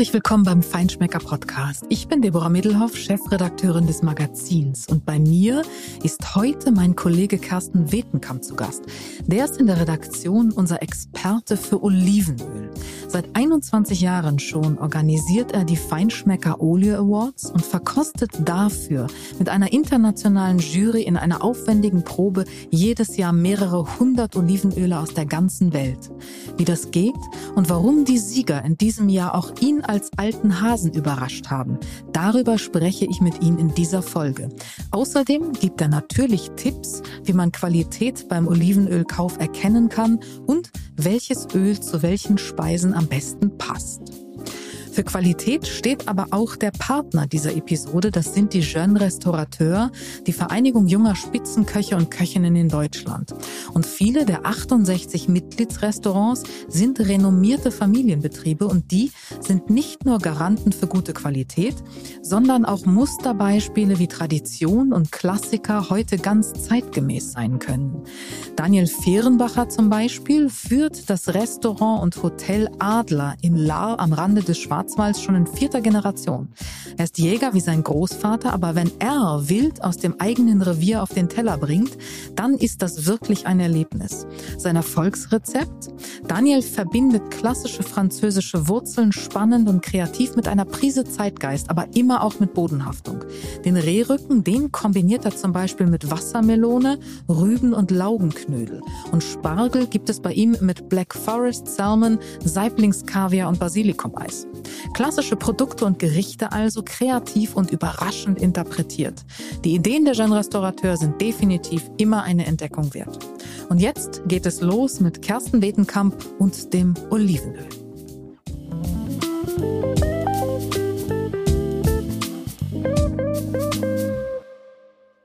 Herzlich willkommen beim Feinschmecker Podcast. Ich bin Deborah Middelhoff, Chefredakteurin des Magazins und bei mir ist heute mein Kollege Carsten Wetenkamp zu Gast. Der ist in der Redaktion unser Experte für Olivenöl. Seit 21 Jahren schon organisiert er die Feinschmecker Olie Awards und verkostet dafür mit einer internationalen Jury in einer aufwendigen Probe jedes Jahr mehrere hundert Olivenöle aus der ganzen Welt. Wie das geht und warum die Sieger in diesem Jahr auch ihn als alten Hasen überrascht haben, darüber spreche ich mit ihm in dieser Folge. Außerdem gibt er natürlich Tipps, wie man Qualität beim Olivenölkauf erkennen kann und welches Öl zu welchen Speisen am besten passt. Für Qualität steht aber auch der Partner dieser Episode. Das sind die Jeune Restaurateur, die Vereinigung junger Spitzenköche und Köchinnen in Deutschland. Und viele der 68 Mitgliedsrestaurants sind renommierte Familienbetriebe und die sind nicht nur Garanten für gute Qualität, sondern auch Musterbeispiele wie Tradition und Klassiker heute ganz zeitgemäß sein können. Daniel Fehrenbacher zum Beispiel führt das Restaurant und Hotel Adler im Lahr am Rande des Schwarzwalds schon in vierter Generation. Er ist Jäger wie sein Großvater, aber wenn er wild aus dem eigenen Revier auf den Teller bringt, dann ist das wirklich ein Erlebnis. Sein Erfolgsrezept? Daniel verbindet klassische französische Wurzeln spannend und kreativ mit einer Prise Zeitgeist, aber immer auch mit Bodenhaftung. Den Rehrücken, den kombiniert er zum Beispiel mit Wassermelone, Rüben und Laugenknödel. Und Spargel gibt es bei ihm mit Black Forest Salmon, Saiblingskaviar und Basilikumeis. Klassische Produkte und Gerichte also kreativ und überraschend interpretiert. Die Ideen der Jean Restaurateur sind definitiv immer eine Entdeckung wert. Und jetzt geht es los mit Kersten Wetenkamp und dem Olivenöl.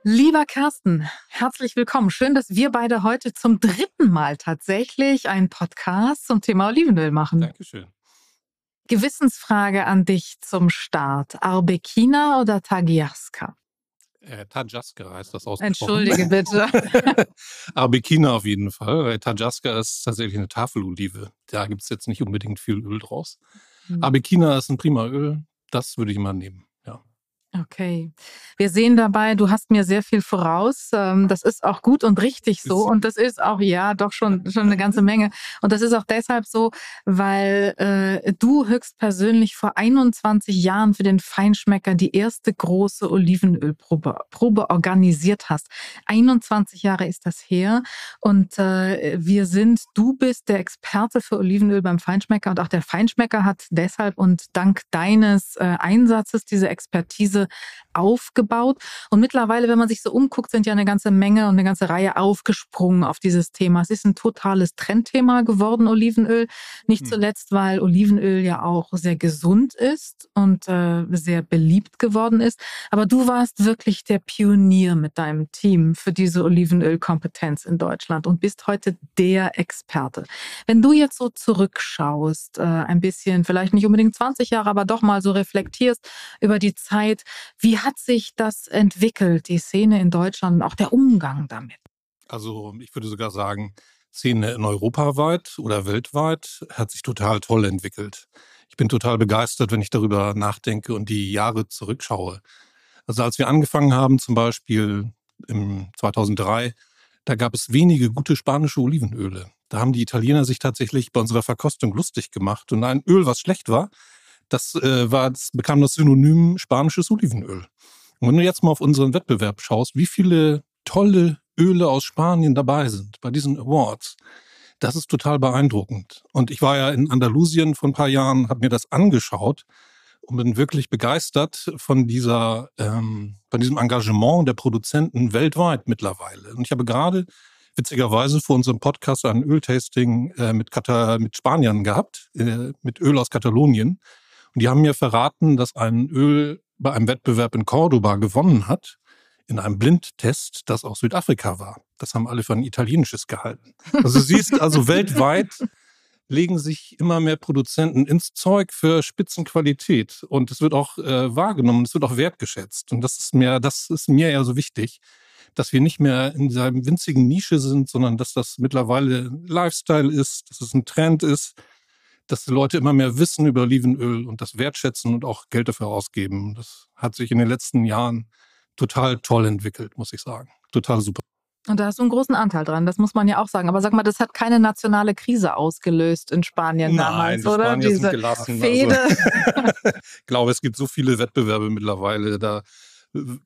Lieber Kersten, herzlich willkommen. Schön, dass wir beide heute zum dritten Mal tatsächlich einen Podcast zum Thema Olivenöl machen. Dankeschön. Gewissensfrage an dich zum Start. Arbequina oder Tagiaska? Äh, Tajaska heißt das ausgesprochen. Entschuldige bitte. Arbequina auf jeden Fall, Tajaska ist tatsächlich eine Tafelolive. Da gibt es jetzt nicht unbedingt viel Öl draus. Mhm. Arbequina ist ein prima Öl, das würde ich mal nehmen. Okay. Wir sehen dabei, du hast mir sehr viel voraus. Ähm, das ist auch gut und richtig so. Und das ist auch, ja, doch schon, schon eine ganze Menge. Und das ist auch deshalb so, weil äh, du höchstpersönlich vor 21 Jahren für den Feinschmecker die erste große Olivenölprobe Probe organisiert hast. 21 Jahre ist das her. Und äh, wir sind, du bist der Experte für Olivenöl beim Feinschmecker. Und auch der Feinschmecker hat deshalb und dank deines äh, Einsatzes diese Expertise aufgebaut. Und mittlerweile, wenn man sich so umguckt, sind ja eine ganze Menge und eine ganze Reihe aufgesprungen auf dieses Thema. Es ist ein totales Trendthema geworden, Olivenöl. Nicht hm. zuletzt, weil Olivenöl ja auch sehr gesund ist und äh, sehr beliebt geworden ist. Aber du warst wirklich der Pionier mit deinem Team für diese Olivenölkompetenz in Deutschland und bist heute der Experte. Wenn du jetzt so zurückschaust, äh, ein bisschen, vielleicht nicht unbedingt 20 Jahre, aber doch mal so reflektierst über die Zeit, wie hat sich das entwickelt, die Szene in Deutschland und auch der Umgang damit? Also ich würde sogar sagen, Szene in Europa weit oder weltweit hat sich total toll entwickelt. Ich bin total begeistert, wenn ich darüber nachdenke und die Jahre zurückschaue. Also als wir angefangen haben, zum Beispiel im 2003, da gab es wenige gute spanische Olivenöle. Da haben die Italiener sich tatsächlich bei unserer Verkostung lustig gemacht. Und ein Öl, was schlecht war, das, äh, war, das bekam das Synonym spanisches Olivenöl. Und wenn du jetzt mal auf unseren Wettbewerb schaust, wie viele tolle Öle aus Spanien dabei sind bei diesen Awards, das ist total beeindruckend. Und ich war ja in Andalusien vor ein paar Jahren, habe mir das angeschaut und bin wirklich begeistert von dieser, ähm, von diesem Engagement der Produzenten weltweit mittlerweile. Und ich habe gerade witzigerweise vor unserem Podcast ein Öltasting äh, mit, mit Spaniern gehabt, äh, mit Öl aus Katalonien. Und die haben mir verraten, dass ein Öl bei einem Wettbewerb in Cordoba gewonnen hat, in einem Blindtest, das aus Südafrika war. Das haben alle für ein italienisches gehalten. Also siehst also weltweit legen sich immer mehr Produzenten ins Zeug für Spitzenqualität und es wird auch äh, wahrgenommen, es wird auch wertgeschätzt und das ist mir, das ist mir ja so wichtig, dass wir nicht mehr in seinem winzigen Nische sind, sondern dass das mittlerweile Lifestyle ist, dass es ein Trend ist, dass die Leute immer mehr wissen über Olivenöl und das wertschätzen und auch Geld dafür ausgeben. Das hat sich in den letzten Jahren total toll entwickelt, muss ich sagen. Total super. Und da hast du einen großen Anteil dran, das muss man ja auch sagen. Aber sag mal, das hat keine nationale Krise ausgelöst in Spanien Nein, damals, die oder? Spanier Diese sind gelassen. Fehde. Also, ich glaube, es gibt so viele Wettbewerbe mittlerweile, da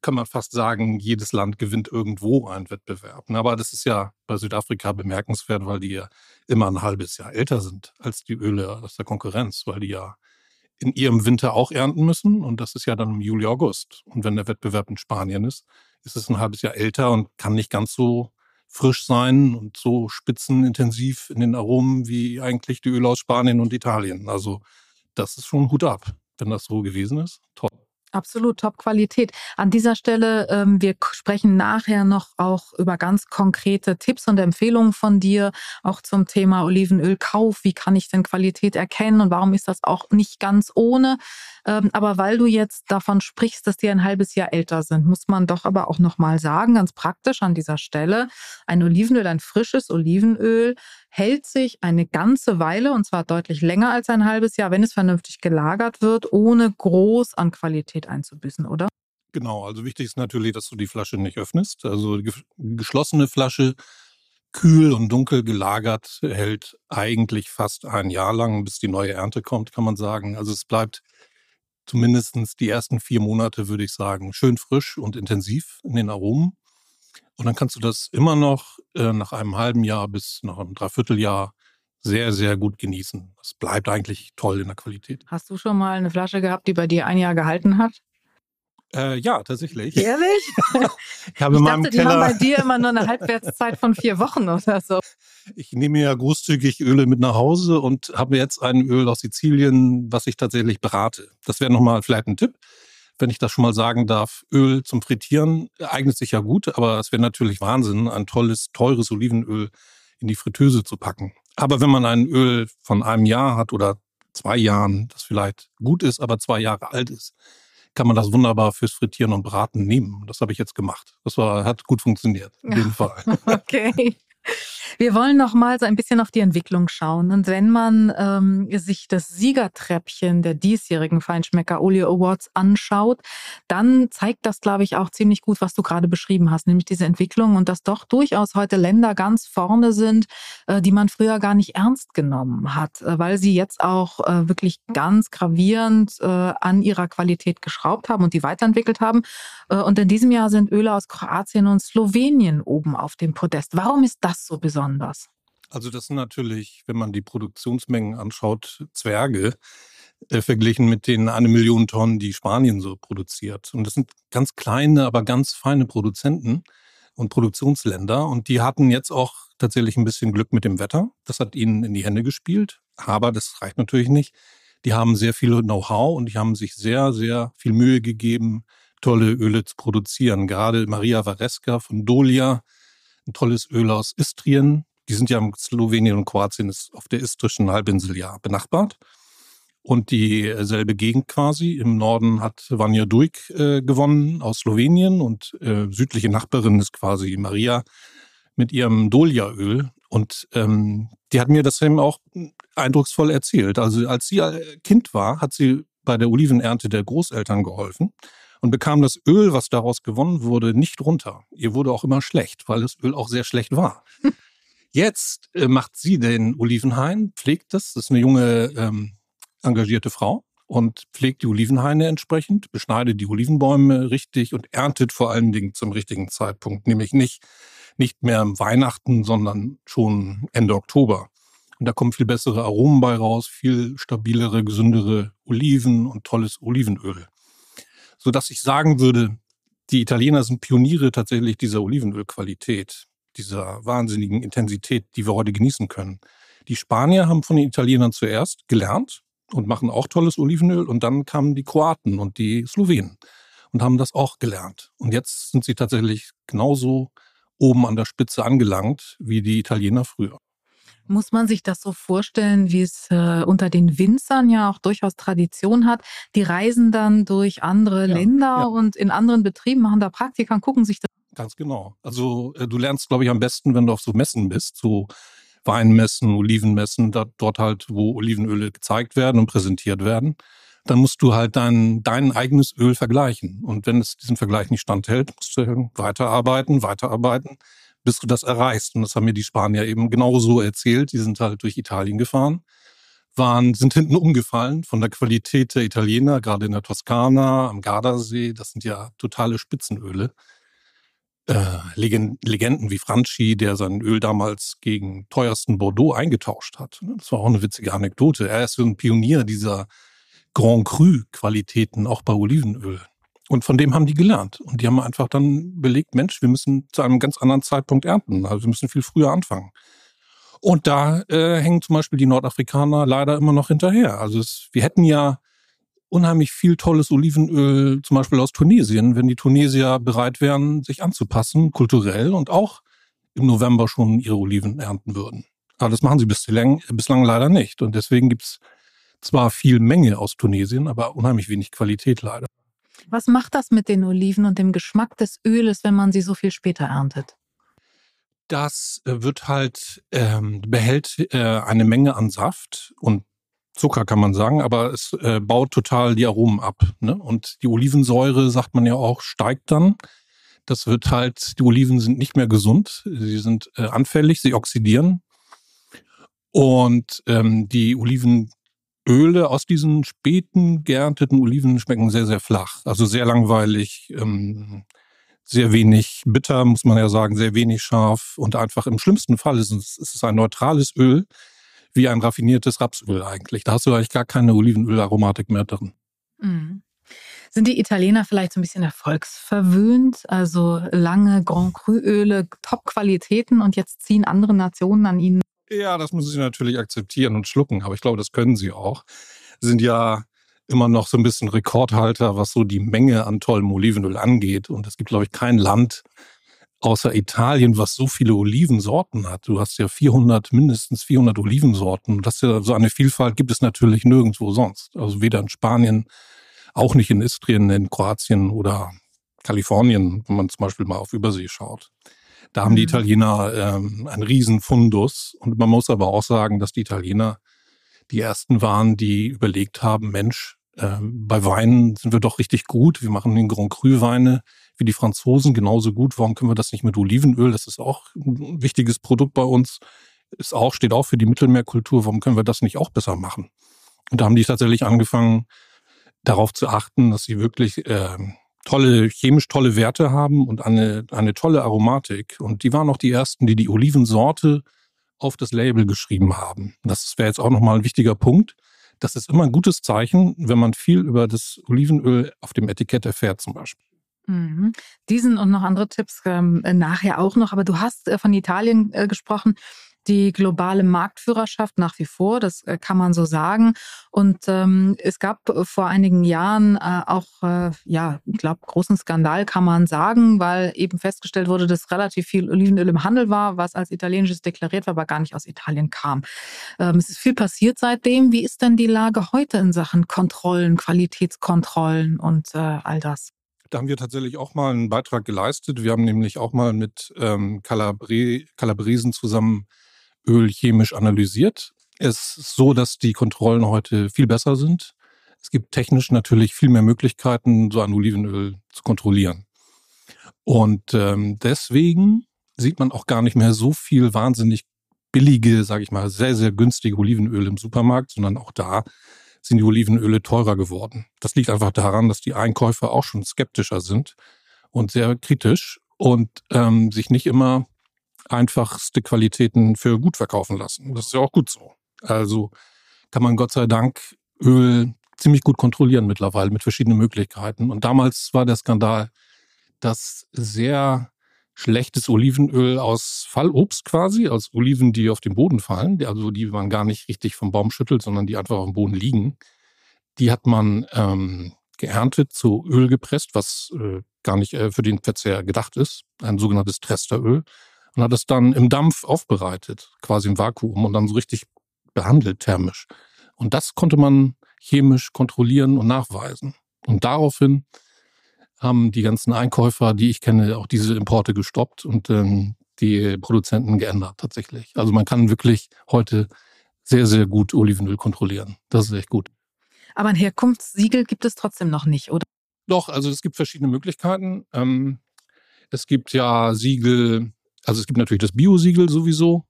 kann man fast sagen, jedes Land gewinnt irgendwo einen Wettbewerb. Aber das ist ja bei Südafrika bemerkenswert, weil die ja immer ein halbes Jahr älter sind als die Öle aus der Konkurrenz, weil die ja in ihrem Winter auch ernten müssen und das ist ja dann im Juli, August. Und wenn der Wettbewerb in Spanien ist, ist es ein halbes Jahr älter und kann nicht ganz so frisch sein und so spitzenintensiv in den Aromen wie eigentlich die Öle aus Spanien und Italien. Also das ist schon Hut ab, wenn das so gewesen ist. Toll. Absolut, Top-Qualität. An dieser Stelle, ähm, wir sprechen nachher noch auch über ganz konkrete Tipps und Empfehlungen von dir, auch zum Thema Olivenölkauf. Wie kann ich denn Qualität erkennen und warum ist das auch nicht ganz ohne? Ähm, aber weil du jetzt davon sprichst, dass die ein halbes Jahr älter sind, muss man doch aber auch nochmal sagen, ganz praktisch an dieser Stelle, ein Olivenöl, ein frisches Olivenöl hält sich eine ganze Weile und zwar deutlich länger als ein halbes Jahr, wenn es vernünftig gelagert wird, ohne groß an Qualität einzubüßen, oder? Genau, also wichtig ist natürlich, dass du die Flasche nicht öffnest. Also die geschlossene Flasche, kühl und dunkel gelagert, hält eigentlich fast ein Jahr lang, bis die neue Ernte kommt, kann man sagen. Also es bleibt zumindest die ersten vier Monate, würde ich sagen, schön frisch und intensiv in den Aromen. Und dann kannst du das immer noch äh, nach einem halben Jahr bis nach einem Dreivierteljahr sehr, sehr gut genießen. Das bleibt eigentlich toll in der Qualität. Hast du schon mal eine Flasche gehabt, die bei dir ein Jahr gehalten hat? Äh, ja, tatsächlich. Ehrlich? ich habe ich dachte, die haben bei dir immer nur eine Halbwertszeit von vier Wochen oder so. Ich nehme ja großzügig Öle mit nach Hause und habe jetzt ein Öl aus Sizilien, was ich tatsächlich berate. Das wäre nochmal vielleicht ein Tipp, wenn ich das schon mal sagen darf. Öl zum Frittieren eignet sich ja gut, aber es wäre natürlich Wahnsinn, ein tolles, teures Olivenöl in die Fritteuse zu packen. Aber wenn man ein Öl von einem Jahr hat oder zwei Jahren, das vielleicht gut ist, aber zwei Jahre alt ist, kann man das wunderbar fürs Frittieren und Braten nehmen. Das habe ich jetzt gemacht. Das war, hat gut funktioniert, auf jeden Fall. Okay. Wir wollen noch mal so ein bisschen auf die Entwicklung schauen. Und wenn man ähm, sich das Siegertreppchen der diesjährigen Feinschmecker Olio Awards anschaut, dann zeigt das, glaube ich, auch ziemlich gut, was du gerade beschrieben hast, nämlich diese Entwicklung und dass doch durchaus heute Länder ganz vorne sind, äh, die man früher gar nicht ernst genommen hat, äh, weil sie jetzt auch äh, wirklich ganz gravierend äh, an ihrer Qualität geschraubt haben und die weiterentwickelt haben. Äh, und in diesem Jahr sind Öle aus Kroatien und Slowenien oben auf dem Podest. Warum ist das so besonders? Also das sind natürlich, wenn man die Produktionsmengen anschaut, Zwerge äh, verglichen mit den eine Million Tonnen, die Spanien so produziert. Und das sind ganz kleine, aber ganz feine Produzenten und Produktionsländer. Und die hatten jetzt auch tatsächlich ein bisschen Glück mit dem Wetter. Das hat ihnen in die Hände gespielt. Aber das reicht natürlich nicht. Die haben sehr viel Know-how und die haben sich sehr, sehr viel Mühe gegeben, tolle Öle zu produzieren. Gerade Maria Varesca von Dolia, ein tolles Öl aus Istrien. Die sind ja in Slowenien und Kroatien ist auf der istrischen Halbinsel ja benachbart. Und dieselbe Gegend quasi. Im Norden hat Vanja Duik äh, gewonnen aus Slowenien und äh, südliche Nachbarin ist quasi Maria mit ihrem Dolia-Öl. Und ähm, die hat mir das eben auch eindrucksvoll erzählt. Also als sie äh, Kind war, hat sie bei der Olivenernte der Großeltern geholfen und bekam das Öl, was daraus gewonnen wurde, nicht runter. Ihr wurde auch immer schlecht, weil das Öl auch sehr schlecht war. Jetzt äh, macht sie den Olivenhain, pflegt das. Das ist eine junge, ähm, engagierte Frau und pflegt die Olivenhaine entsprechend, beschneidet die Olivenbäume richtig und erntet vor allen Dingen zum richtigen Zeitpunkt, nämlich nicht, nicht mehr im Weihnachten, sondern schon Ende Oktober. Und da kommen viel bessere Aromen bei raus, viel stabilere, gesündere Oliven und tolles Olivenöl. Sodass ich sagen würde, die Italiener sind Pioniere tatsächlich dieser Olivenölqualität, dieser wahnsinnigen Intensität, die wir heute genießen können. Die Spanier haben von den Italienern zuerst gelernt und machen auch tolles Olivenöl und dann kamen die Kroaten und die Slowenen und haben das auch gelernt. Und jetzt sind sie tatsächlich genauso oben an der Spitze angelangt wie die Italiener früher. Muss man sich das so vorstellen, wie es äh, unter den Winzern ja auch durchaus Tradition hat? Die reisen dann durch andere Ja, Länder ja. und in anderen Betrieben machen da Praktika und gucken sich das. Ganz genau. Also äh, du lernst, glaube ich, am besten, wenn du auf so Messen bist, so Weinmessen, Olivenmessen, dort halt, wo Olivenöle gezeigt werden und präsentiert werden, dann musst du halt dein, dein eigenes Öl vergleichen. Und wenn es diesen Vergleich nicht standhält, musst du weiterarbeiten, weiterarbeiten, bis du das erreichst. Und das haben mir die Spanier eben genauso erzählt. Die sind halt durch Italien gefahren, waren, sind hinten umgefallen von der Qualität der Italiener, gerade in der Toskana, am Gardasee. Das sind ja totale Spitzenöle äh, Legenden wie Franchi, der sein Öl damals gegen teuersten Bordeaux eingetauscht hat. Das war auch eine witzige Anekdote. Er ist so ein Pionier dieser Grand Cru-Qualitäten, auch bei Olivenöl. Und von dem haben die gelernt. Und die haben einfach dann belegt, Mensch, wir müssen zu einem ganz anderen Zeitpunkt ernten. Also wir müssen viel früher anfangen. Und da äh, hängen zum Beispiel die Nordafrikaner leider immer noch hinterher. Also es, wir hätten ja unheimlich viel tolles Olivenöl, zum Beispiel aus Tunesien, wenn die Tunesier bereit wären, sich anzupassen, kulturell und auch im November schon ihre Oliven ernten würden. Aber das machen sie bislang, bislang leider nicht. Und deswegen gibt's zwar viel Menge aus Tunesien, aber unheimlich wenig Qualität leider. Was macht das mit den Oliven und dem Geschmack des Öles, wenn man sie so viel später erntet? Das äh, wird halt, ähm, behält äh, eine Menge an Saft und Zucker kann man sagen, aber es äh, baut total die Aromen ab. Ne? Und die Olivensäure, sagt man ja auch, steigt dann. Das wird halt, die Oliven sind nicht mehr gesund, sie sind äh, anfällig, sie oxidieren. Und ähm, die Olivenöle aus diesen späten geernteten Oliven schmecken sehr, sehr flach. Also sehr langweilig, ähm, sehr wenig bitter, muss man ja sagen, sehr wenig scharf. Und einfach im schlimmsten Fall ist es, ist es ein neutrales Öl, wie ein raffiniertes Rapsöl eigentlich. Da hast du eigentlich gar keine Olivenölaromatik mehr drin. Mhm. Sind die Italiener vielleicht so ein bisschen erfolgsverwöhnt? Also lange Grand Cru-Öle, Top-Qualitäten und jetzt ziehen andere Nationen an ihnen? Ja, das müssen sie natürlich akzeptieren und schlucken, aber ich glaube, das können sie auch. Sie sind ja immer noch so ein bisschen Rekordhalter, was so die Menge an tollem Olivenöl angeht. Und es gibt, glaube ich, kein Land, außer Italien, was so viele Olivensorten hat. Du hast ja 400, mindestens 400 Olivensorten. Das ist ja so eine Vielfalt gibt es natürlich nirgendwo sonst. Also weder in Spanien, auch nicht in Istrien, in Kroatien oder Kalifornien, wenn man zum Beispiel mal auf Übersee schaut. Da haben die mhm. Italiener ähm, einen riesen Fundus. Und man muss aber auch sagen, dass die Italiener die ersten waren, die überlegt haben, Mensch, äh, bei Weinen sind wir doch richtig gut. Wir machen den Grand Cru Weine wie die Franzosen genauso gut. Warum können wir das nicht mit Olivenöl? Das ist auch ein wichtiges Produkt bei uns. Ist auch, steht auch für die Mittelmeerkultur. Warum können wir das nicht auch besser machen? Und da haben die tatsächlich angefangen, darauf zu achten, dass sie wirklich äh, tolle, chemisch tolle Werte haben und eine, eine tolle Aromatik. Und die waren auch die ersten, die die Olivensorte auf das Label geschrieben haben. Das wäre jetzt auch nochmal ein wichtiger Punkt. Das ist immer ein gutes Zeichen, wenn man viel über das Olivenöl auf dem Etikett erfährt zum Beispiel. Mhm. Diesen und noch andere Tipps ähm, nachher auch noch. Aber du hast äh, von Italien äh, gesprochen die globale Marktführerschaft nach wie vor, das äh, kann man so sagen. Und ähm, es gab vor einigen Jahren äh, auch, äh, ja, ich glaube, großen Skandal kann man sagen, weil eben festgestellt wurde, dass relativ viel Olivenöl im Handel war, was als italienisches deklariert war, aber gar nicht aus Italien kam. Ähm, es ist viel passiert seitdem. Wie ist denn die Lage heute in Sachen Kontrollen, Qualitätskontrollen und äh, all das? Da haben wir tatsächlich auch mal einen Beitrag geleistet. Wir haben nämlich auch mal mit ähm, Calabre Calabresen zusammen Öl chemisch analysiert. Es ist so, dass die Kontrollen heute viel besser sind. Es gibt technisch natürlich viel mehr Möglichkeiten, so ein Olivenöl zu kontrollieren. Und ähm, deswegen sieht man auch gar nicht mehr so viel wahnsinnig billige, sage ich mal, sehr, sehr günstige Olivenöl im Supermarkt, sondern auch da sind die Olivenöle teurer geworden. Das liegt einfach daran, dass die Einkäufer auch schon skeptischer sind und sehr kritisch und ähm, sich nicht immer einfachste Qualitäten für gut verkaufen lassen. Das ist ja auch gut so. Also kann man Gott sei Dank Öl ziemlich gut kontrollieren mittlerweile mit verschiedenen Möglichkeiten. Und damals war der Skandal, dass sehr schlechtes Olivenöl aus Fallobst quasi, aus Oliven, die auf den Boden fallen, also die man gar nicht richtig vom Baum schüttelt, sondern die einfach auf dem Boden liegen. Die hat man ähm, geerntet, zu Öl gepresst, was äh, gar nicht äh, für den Verzehr gedacht ist, ein sogenanntes Tresteröl und hat es dann im Dampf aufbereitet, quasi im Vakuum und dann so richtig behandelt thermisch. Und das konnte man chemisch kontrollieren und nachweisen. Und daraufhin haben die ganzen Einkäufer, die ich kenne, auch diese Importe gestoppt und ähm, die Produzenten geändert tatsächlich. Also man kann wirklich heute sehr, sehr gut Olivenöl kontrollieren. Das ist echt gut. Aber ein Herkunftssiegel gibt es trotzdem noch nicht, oder? Doch, also es gibt verschiedene Möglichkeiten. Ähm, es gibt ja Siegel, also es gibt natürlich das Bio-Siegel sowieso.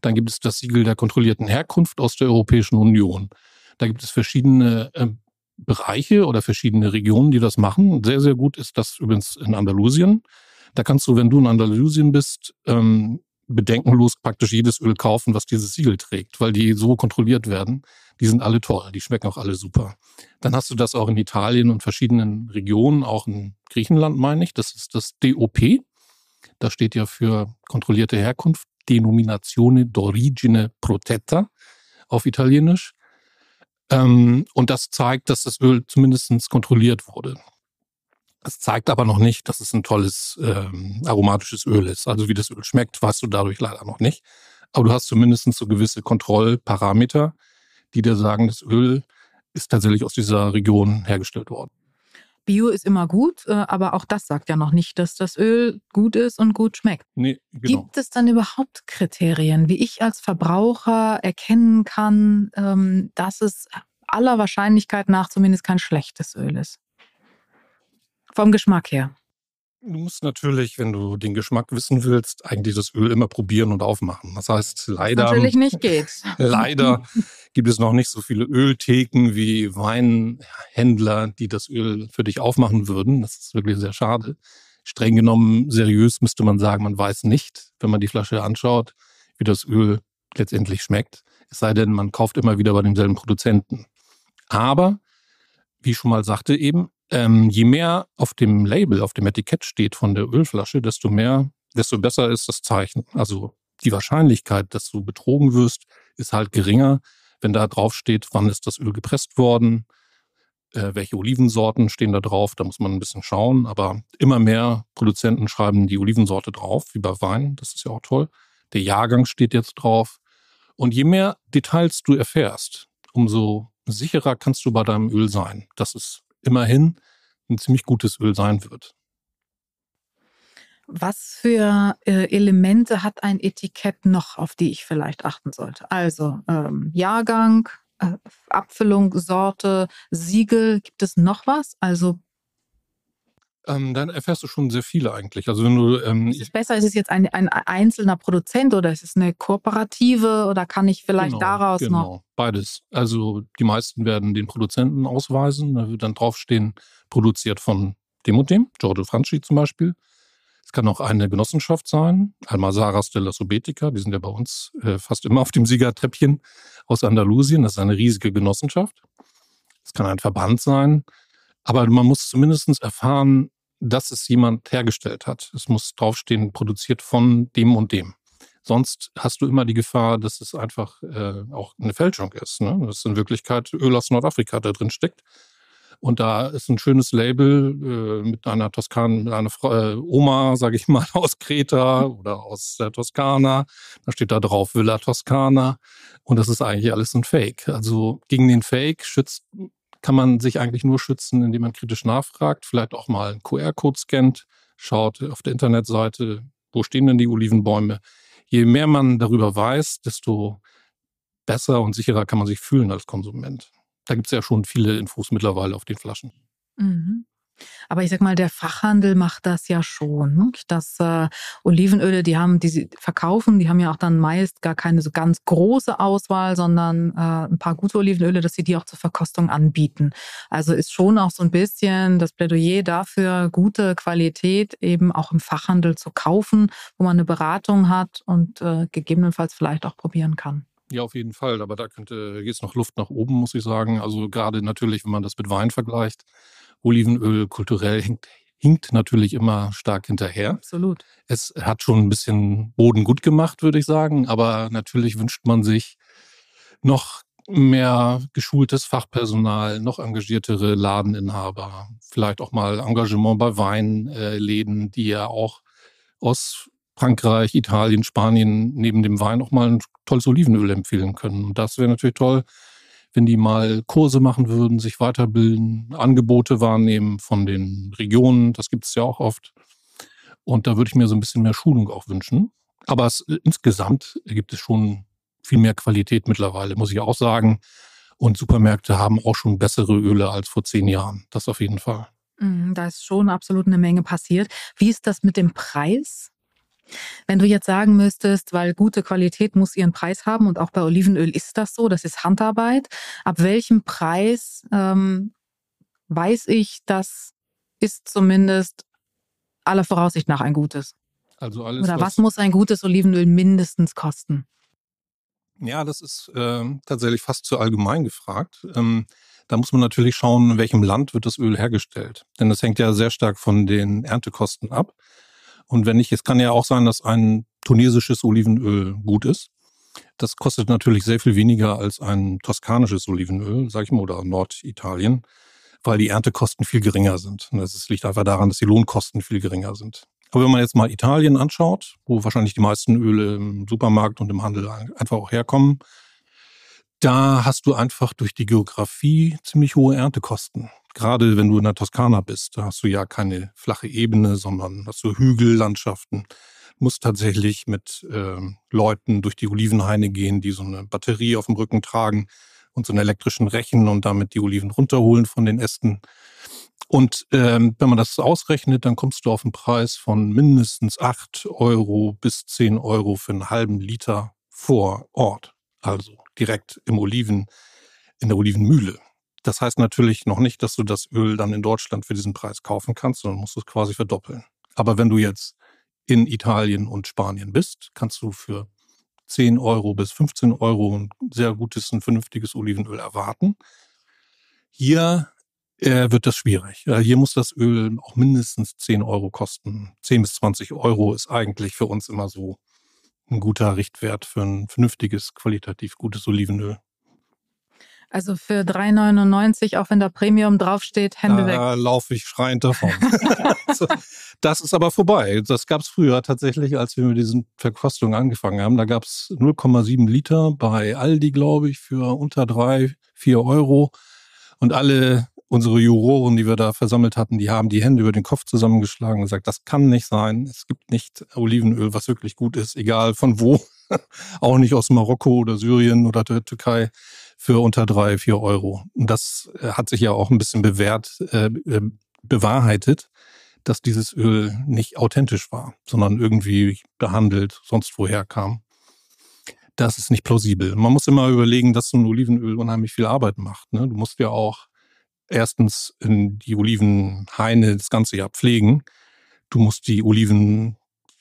Dann gibt es das Siegel der kontrollierten Herkunft aus der Europäischen Union. Da gibt es verschiedene äh, Bereiche oder verschiedene Regionen, die das machen. Sehr, sehr gut ist das übrigens in Andalusien. Da kannst du, wenn du in Andalusien bist, ähm, bedenkenlos praktisch jedes Öl kaufen, was dieses Siegel trägt, weil die so kontrolliert werden. Die sind alle toll, die schmecken auch alle super. Dann hast du das auch in Italien und verschiedenen Regionen, auch in Griechenland meine ich. Das ist das DOP. Das steht ja für kontrollierte Herkunft, Denominazione d'origine protetta auf Italienisch. Ähm, und das zeigt, dass das Öl zumindest kontrolliert wurde. Es zeigt aber noch nicht, dass es ein tolles ähm, aromatisches Öl ist. Also wie das Öl schmeckt, weißt du dadurch leider noch nicht. Aber du hast zumindest so gewisse Kontrollparameter, die dir sagen, das Öl ist tatsächlich aus dieser Region hergestellt worden. Bio ist immer gut, äh, aber auch das sagt ja noch nicht, dass das Öl gut ist und gut schmeckt. Nee, genau. Gibt es dann überhaupt Kriterien, wie ich als Verbraucher erkennen kann, ähm, dass es aller Wahrscheinlichkeit nach zumindest kein schlechtes Öl ist? Vom Geschmack her. Du musst natürlich, wenn du den Geschmack wissen willst, eigentlich das Öl immer probieren und aufmachen. Das heißt, leider. Natürlich nicht geht. Leider gibt es noch nicht so viele Öltheken wie Weinhändler, die das Öl für dich aufmachen würden. Das ist wirklich sehr schade. Streng genommen, seriös müsste man sagen, man weiß nicht, wenn man die Flasche anschaut, wie das Öl letztendlich schmeckt. Es sei denn, man kauft immer wieder bei demselben Produzenten. Aber, wie ich schon mal sagte eben, ähm, je mehr auf dem Label, auf dem Etikett steht von der Ölflasche, desto mehr, desto besser ist das Zeichen. Also die Wahrscheinlichkeit, dass du betrogen wirst, ist halt geringer, wenn da drauf steht, wann ist das Öl gepresst worden, äh, welche Olivensorten stehen da drauf, da muss man ein bisschen schauen. Aber immer mehr Produzenten schreiben die Olivensorte drauf, wie bei Wein, das ist ja auch toll. Der Jahrgang steht jetzt drauf. Und je mehr Details du erfährst, umso sicherer kannst du bei deinem Öl sein, dass es immerhin ein ziemlich gutes Öl sein wird. Was für äh, Elemente hat ein Etikett noch, auf die ich vielleicht achten sollte? Also ähm, Jahrgang, äh, Abfüllung, Sorte, Siegel. Gibt es noch was? Also ähm, dann erfährst du schon sehr viele eigentlich. Also wenn du ähm, ist es besser, ist es jetzt ein, ein einzelner Produzent oder ist es eine Kooperative oder kann ich vielleicht genau, daraus genau, noch? Beides. Also die meisten werden den Produzenten ausweisen. Da wird dann draufstehen, produziert von dem und dem, Giorgio Franchi zum Beispiel. Es kann auch eine Genossenschaft sein, Almazaras della Sobetica, die sind ja bei uns äh, fast immer auf dem Siegertreppchen aus Andalusien. Das ist eine riesige Genossenschaft. Es kann ein Verband sein. Aber man muss zumindest erfahren, dass es jemand hergestellt hat. Es muss draufstehen, produziert von dem und dem. Sonst hast du immer die Gefahr, dass es einfach äh, auch eine Fälschung ist. Ne? Dass in Wirklichkeit Öl aus Nordafrika da drin steckt. Und da ist ein schönes Label äh, mit einer Toskan, mit einer Frau, äh, Oma, sage ich mal, aus Kreta oder aus der Toskana. Da steht da drauf Villa Toskana. Und das ist eigentlich alles ein Fake. Also gegen den Fake schützt kann man sich eigentlich nur schützen, indem man kritisch nachfragt, vielleicht auch mal einen QR-Code scannt, schaut auf der Internetseite, wo stehen denn die Olivenbäume. Je mehr man darüber weiß, desto besser und sicherer kann man sich fühlen als Konsument. Da gibt es ja schon viele Infos mittlerweile auf den Flaschen. Mhm. Aber ich sag mal, der Fachhandel macht das ja schon. Ne? Das äh, Olivenöle, die haben, die sie verkaufen, die haben ja auch dann meist gar keine so ganz große Auswahl, sondern äh, ein paar gute Olivenöle, dass sie die auch zur Verkostung anbieten. Also ist schon auch so ein bisschen das Plädoyer dafür, gute Qualität eben auch im Fachhandel zu kaufen, wo man eine Beratung hat und äh, gegebenenfalls vielleicht auch probieren kann. Ja, auf jeden Fall. Aber da könnte jetzt noch Luft nach oben, muss ich sagen. Also gerade natürlich, wenn man das mit Wein vergleicht. Olivenöl kulturell hinkt, hinkt natürlich immer stark hinterher. Absolut. Es hat schon ein bisschen Boden gut gemacht, würde ich sagen. Aber natürlich wünscht man sich noch mehr geschultes Fachpersonal, noch engagiertere Ladeninhaber, vielleicht auch mal Engagement bei Weinläden, die ja auch aus Frankreich, Italien, Spanien neben dem Wein auch mal ein tolles Olivenöl empfehlen können. Und das wäre natürlich toll, wenn die mal Kurse machen würden, sich weiterbilden, Angebote wahrnehmen von den Regionen. Das gibt es ja auch oft. Und da würde ich mir so ein bisschen mehr Schulung auch wünschen. Aber es, insgesamt gibt es schon viel mehr Qualität mittlerweile, muss ich auch sagen. Und Supermärkte haben auch schon bessere Öle als vor zehn Jahren. Das auf jeden Fall. Mhm, da ist schon absolut eine Menge passiert. Wie ist das mit dem Preis? Wenn du jetzt sagen müsstest, weil gute Qualität muss ihren Preis haben und auch bei Olivenöl ist das so, das ist Handarbeit. Ab welchem Preis ähm, weiß ich, das ist zumindest aller Voraussicht nach ein gutes? Also alles. Oder was, was muss ein gutes Olivenöl mindestens kosten? Ja, das ist äh, tatsächlich fast zu allgemein gefragt. Ähm, da muss man natürlich schauen, in welchem Land wird das Öl hergestellt. Denn das hängt ja sehr stark von den Erntekosten ab. Und wenn nicht, es kann ja auch sein, dass ein tunesisches Olivenöl gut ist. Das kostet natürlich sehr viel weniger als ein toskanisches Olivenöl, sag ich mal, oder Norditalien, weil die Erntekosten viel geringer sind. Und das liegt einfach daran, dass die Lohnkosten viel geringer sind. Aber wenn man jetzt mal Italien anschaut, wo wahrscheinlich die meisten Öle im Supermarkt und im Handel einfach auch herkommen, da hast du einfach durch die Geografie ziemlich hohe Erntekosten. Gerade wenn du in der Toskana bist, da hast du ja keine flache Ebene, sondern hast du Hügellandschaften. Musst tatsächlich mit äh, Leuten durch die Olivenhaine gehen, die so eine Batterie auf dem Rücken tragen und so einen elektrischen Rechen und damit die Oliven runterholen von den Ästen. Und ähm, wenn man das ausrechnet, dann kommst du auf einen Preis von mindestens acht Euro bis zehn Euro für einen halben Liter vor Ort. Also direkt im Oliven, in der Olivenmühle. Das heißt natürlich noch nicht, dass du das Öl dann in Deutschland für diesen Preis kaufen kannst, sondern musst es quasi verdoppeln. Aber wenn du jetzt in Italien und Spanien bist, kannst du für 10 Euro bis 15 Euro ein sehr gutes, ein vernünftiges Olivenöl erwarten. Hier äh, wird das schwierig. Hier muss das Öl auch mindestens 10 Euro kosten. 10 bis 20 Euro ist eigentlich für uns immer so ein guter Richtwert für ein vernünftiges, qualitativ gutes Olivenöl. Also für 3,99, auch wenn da Premium draufsteht, Hände da weg. Da laufe ich schreiend davon. Das ist aber vorbei. Das gab es früher tatsächlich, als wir mit diesen Verkostungen angefangen haben. Da gab es 0,7 Liter bei Aldi, glaube ich, für unter drei, vier Euro. Und alle unsere Juroren, die wir da versammelt hatten, die haben die Hände über den Kopf zusammengeschlagen und gesagt, das kann nicht sein. Es gibt nicht Olivenöl, was wirklich gut ist, egal von wo. Auch nicht aus Marokko oder Syrien oder der Türkei für unter drei, vier Euro. Und das äh, hat sich ja auch ein bisschen bewährt, äh, äh, bewahrheitet, dass dieses Öl nicht authentisch war, sondern irgendwie behandelt, sonst woher kam. Das ist nicht plausibel. Man muss immer überlegen, dass so ein Olivenöl unheimlich viel Arbeit macht. Ne? Du musst ja auch erstens die Olivenhaine das ganze Jahr pflegen. Du musst die Oliven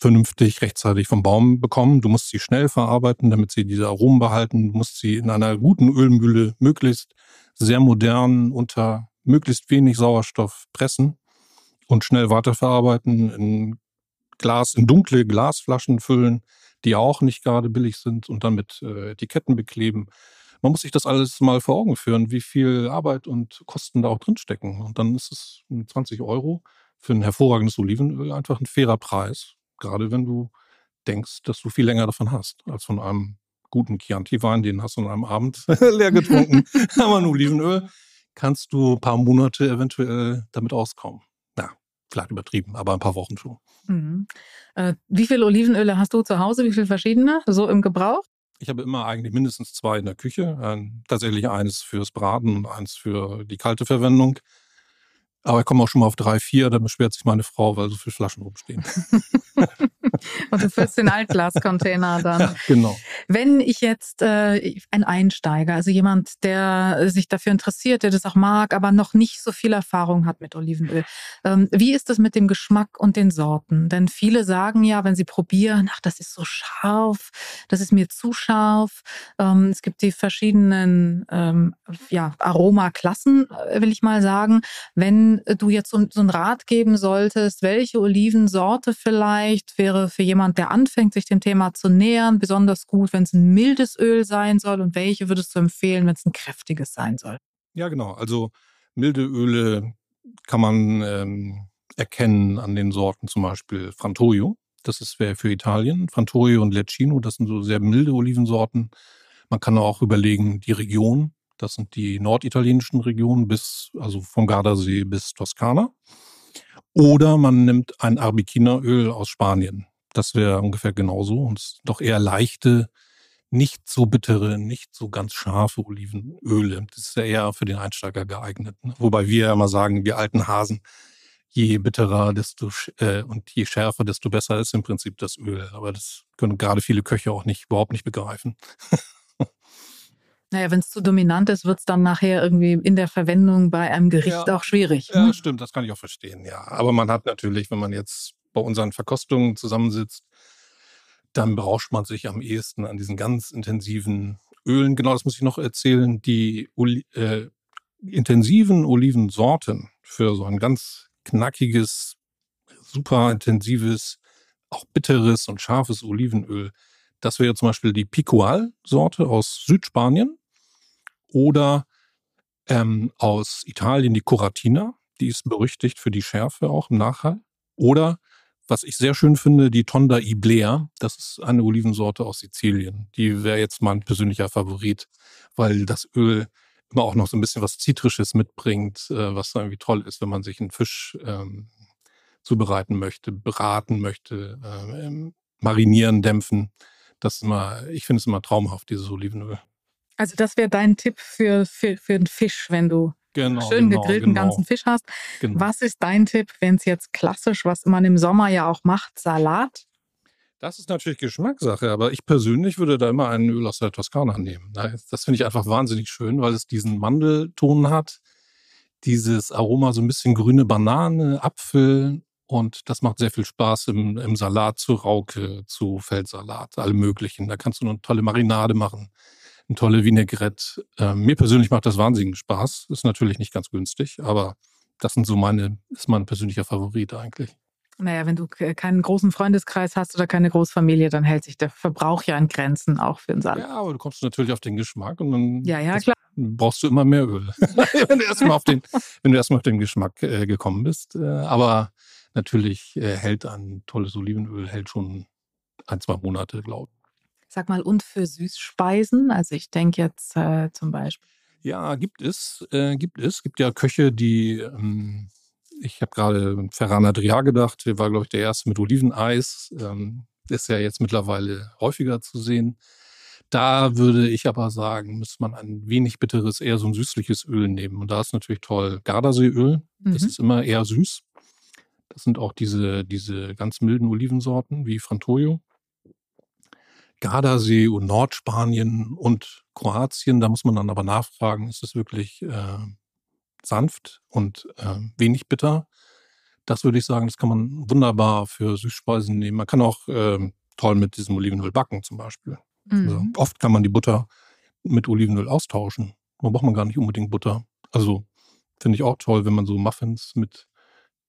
vernünftig rechtzeitig vom Baum bekommen. Du musst sie schnell verarbeiten, damit sie diese Aromen behalten. Du musst sie in einer guten Ölmühle möglichst sehr modern unter möglichst wenig Sauerstoff pressen und schnell weiterverarbeiten, in Glas, in dunkle Glasflaschen füllen, die auch nicht gerade billig sind und dann mit äh, Etiketten bekleben man muss sich das alles mal vor Augen führen, wie viel Arbeit und Kosten da auch drinstecken. Und dann ist es 20 Euro für ein hervorragendes Olivenöl einfach ein fairer Preis. Gerade wenn du denkst, dass du viel länger davon hast, als von einem guten Chianti-Wein, den hast du an einem Abend leer getrunken. Aber ein Olivenöl kannst du ein paar Monate eventuell damit auskommen. Na, vielleicht übertrieben, aber ein paar Wochen schon. Mhm. Äh, wie viele Olivenöle hast du zu Hause? Wie viele verschiedene? So im Gebrauch? Ich habe immer eigentlich mindestens zwei in der Küche. Ähm, tatsächlich eines fürs Braten und eins für die kalte Verwendung. Aber ich komme auch schon mal auf drei, vier, da beschwert sich meine Frau, weil so viele Flaschen rumstehen. Und du füllst den Altglascontainer dann. Ja, genau. Wenn ich jetzt äh, ein Einsteiger, also jemand, der sich dafür interessiert, der das auch mag, aber noch nicht so viel Erfahrung hat mit Olivenöl, ähm, wie ist das mit dem Geschmack und den Sorten? Denn viele sagen ja, wenn sie probieren, ach, das ist so scharf, das ist mir zu scharf. Ähm, es gibt die verschiedenen ähm, ja, Aromaklassen, äh, will ich mal sagen. Wenn du jetzt so, so einen Rat geben solltest, welche Olivensorte vielleicht wäre für jemand, der anfängt, sich dem Thema zu nähern, besonders gut, wenn es ein mildes Öl sein soll? Und welche würdest du empfehlen, wenn es ein kräftiges sein soll? Ja, genau. Also milde Öle kann man ähm, erkennen an den Sorten zum Beispiel Frantoio. Das ist für Italien. Frantoio und Lecchino, das sind so sehr milde Olivensorten. Man kann auch überlegen, die Region. Das sind die norditalienischen Regionen bis, also vom Gardasee bis Toskana. Oder man nimmt ein Arbequina-Öl aus Spanien. Das wäre ungefähr genauso. Und doch eher leichte, nicht so bittere, nicht so ganz scharfe Olivenöle. Das ist ja eher für den Einsteiger geeignet. Ne? Wobei wir ja immer sagen, wir alten Hasen, je bitterer desto äh, und je schärfer, desto besser ist im Prinzip das Öl. Aber das können gerade viele Köche auch nicht überhaupt nicht begreifen. Naja, wenn es zu dominant ist, wird es dann nachher irgendwie in der Verwendung bei einem Gericht ja. auch schwierig. Ja, ne? stimmt, das kann ich auch verstehen, ja. Aber man hat natürlich, wenn man jetzt bei unseren Verkostungen zusammensitzt, dann berauscht man sich am ehesten an diesen ganz intensiven Ölen. Genau, das muss ich noch erzählen. Die Oli äh, intensiven Olivensorten für so ein ganz knackiges, super intensives, auch bitteres und scharfes Olivenöl. Das wäre zum Beispiel die Picual-Sorte aus Südspanien oder ähm, aus Italien die Coratina. Die ist berüchtigt für die Schärfe auch im Nachhall. Oder was ich sehr schön finde, die Tonda Iblea. Das ist eine Olivensorte aus Sizilien. Die wäre jetzt mein persönlicher Favorit, weil das Öl immer auch noch so ein bisschen was Zitrisches mitbringt, äh, was irgendwie toll ist, wenn man sich einen Fisch ähm, zubereiten möchte, braten möchte, äh, marinieren, dämpfen. Das ist immer, ich finde es immer traumhaft, dieses Olivenöl. Also das wäre dein Tipp für, für, für einen Fisch, wenn du genau, schön genau, gegrillten genau. ganzen Fisch hast. Genau. Was ist dein Tipp, wenn es jetzt klassisch, was man im Sommer ja auch macht, Salat? Das ist natürlich Geschmackssache, aber ich persönlich würde da immer ein Öl aus der Toskana nehmen. Das finde ich einfach wahnsinnig schön, weil es diesen Mandelton hat, dieses Aroma so ein bisschen grüne Banane, Apfel und das macht sehr viel Spaß im, im Salat zu Rauke, zu Feldsalat, alle möglichen. Da kannst du eine tolle Marinade machen, eine tolle Vinaigrette. Ähm, mir persönlich macht das wahnsinnigen Spaß. Ist natürlich nicht ganz günstig, aber das sind so meine, ist mein persönlicher Favorit eigentlich. Naja, wenn du keinen großen Freundeskreis hast oder keine Großfamilie, dann hält sich der Verbrauch ja in Grenzen, auch für den Salat. Ja, aber du kommst natürlich auf den Geschmack und dann ja, ja, klar. brauchst du immer mehr Öl, wenn du erstmal auf den, wenn du erstmal auf den Geschmack äh, gekommen bist. Äh, aber natürlich äh, hält ein tolles Olivenöl hält schon ein, zwei Monate, glaube ich. Sag mal, und für Süßspeisen? Also ich denke jetzt äh, zum Beispiel. Ja, gibt es, äh, gibt es. Gibt ja Köche, die ähm, ich habe gerade Ferran Adria gedacht, der war, glaube ich, der erste mit Oliveneis. Ähm, ist ja jetzt mittlerweile häufiger zu sehen. Da würde ich aber sagen, müsste man ein wenig bitteres, eher so ein süßliches Öl nehmen. Und da ist natürlich toll Gardaseeöl. Mhm. Das ist immer eher süß. Das sind auch diese, diese ganz milden Olivensorten wie Frantoio. Gardasee und Nordspanien und Kroatien, da muss man dann aber nachfragen, ist es wirklich äh, sanft und äh, wenig bitter. Das würde ich sagen, das kann man wunderbar für Süßspeisen nehmen. Man kann auch äh, toll mit diesem Olivenöl backen zum Beispiel. Also mhm. Also oft kann man die Butter mit Olivenöl austauschen. Da braucht man gar nicht unbedingt Butter. Also finde ich auch toll, wenn man so Muffins mit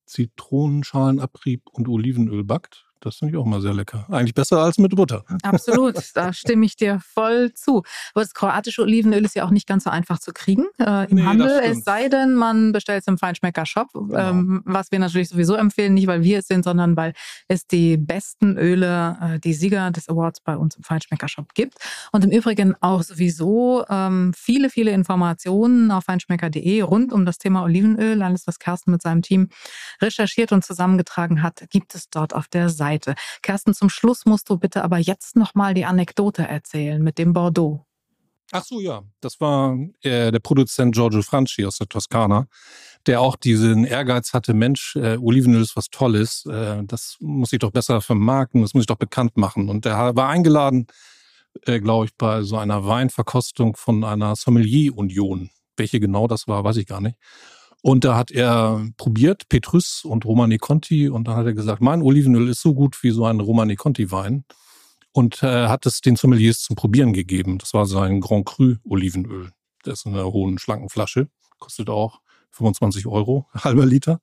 Zitronenschalenabrieb und Olivenöl backt. Das finde ich auch mal sehr lecker. Eigentlich besser als mit Butter. Absolut, da stimme ich dir voll zu. Aber das kroatische Olivenöl ist ja auch nicht ganz so einfach zu kriegen äh, im nee, Handel. Es sei denn, man bestellt es im Feinschmecker-Shop, genau. ähm, was wir natürlich sowieso empfehlen, nicht weil wir es sind, sondern weil es die besten Öle, äh, die Sieger des Awards bei uns im Feinschmecker-Shop gibt. Und im Übrigen auch sowieso ähm, viele, viele Informationen auf feinschmecker.de rund um das Thema Olivenöl. Alles, was Carsten mit seinem Team recherchiert und zusammengetragen hat, gibt es dort auf der Seite. Seite. Kersten, zum Schluss musst du bitte aber jetzt nochmal die Anekdote erzählen mit dem Bordeaux. Ach so, ja. Das war äh, der Produzent Giorgio Franchi aus der Toskana, der auch diesen Ehrgeiz hatte, Mensch, äh, Olivenöl ist was Tolles, äh, das muss ich doch besser vermarkten, das muss ich doch bekannt machen. Und der war eingeladen, äh, glaube ich, bei so einer Weinverkostung von einer Sommelier-Union. Welche genau das war, weiß ich gar nicht. Und da hat er probiert, Petrus und Romani Conti, und dann hat er gesagt, mein Olivenöl ist so gut wie so ein Romani Conti Wein. Und äh, hat es den Sommeliers zum Probieren gegeben. Das war sein Grand Cru Olivenöl. Das ist in einer hohen, schlanken Flasche. Kostet auch 25 Euro, halber Liter.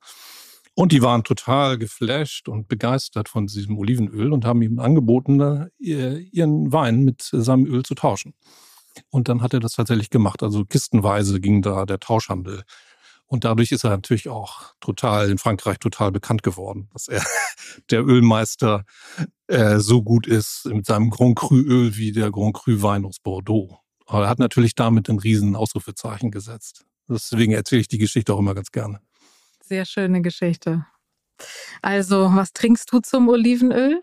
Und die waren total geflasht und begeistert von diesem Olivenöl und haben ihm angeboten, ihren Wein mit seinem Öl zu tauschen. Und dann hat er das tatsächlich gemacht. Also kistenweise ging da der Tauschhandel und dadurch ist er natürlich auch total in Frankreich total bekannt geworden, dass er der Ölmeister äh, so gut ist mit seinem Grand Cru Öl wie der Grand Cru Wein aus Bordeaux. Aber er hat natürlich damit ein riesen Ausrufezeichen gesetzt. Deswegen erzähle ich die Geschichte auch immer ganz gerne. Sehr schöne Geschichte. Also, was trinkst du zum Olivenöl?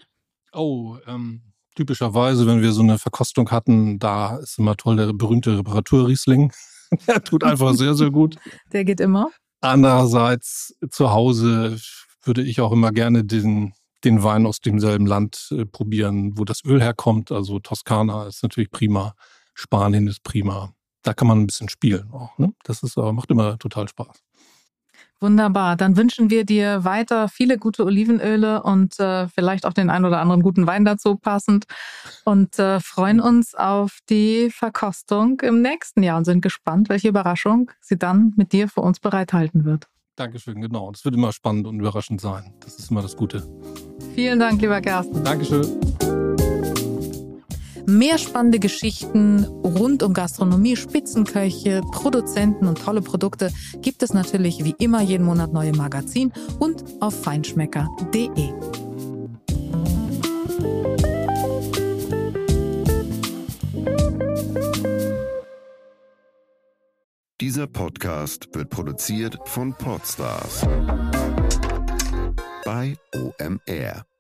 Oh, ähm, typischerweise, wenn wir so eine Verkostung hatten, da ist immer toll der berühmte Reparaturriesling. Der tut einfach sehr, sehr gut. Der geht immer. Andererseits zu Hause würde ich auch immer gerne den, den Wein aus demselben Land äh, probieren, wo das Öl herkommt. Also Toskana ist natürlich prima, Spanien ist prima. Da kann man ein bisschen spielen auch. Ne? Das ist, macht immer total Spaß. Wunderbar. Dann wünschen wir dir weiter viele gute Olivenöle und äh, vielleicht auch den ein oder anderen guten Wein dazu passend und äh, freuen uns auf die Verkostung im nächsten Jahr und sind gespannt, welche Überraschung sie dann mit dir für uns bereithalten wird. Dankeschön, genau. Das wird immer spannend und überraschend sein. Das ist immer das Gute. Vielen Dank, lieber Carsten. Dankeschön. Mehr spannende Geschichten rund um Gastronomie, Spitzenköche, Produzenten und tolle Produkte gibt es natürlich wie immer jeden Monat neue Magazin und auf feinschmecker.de. Dieser Podcast wird produziert von Podstars bei OMR.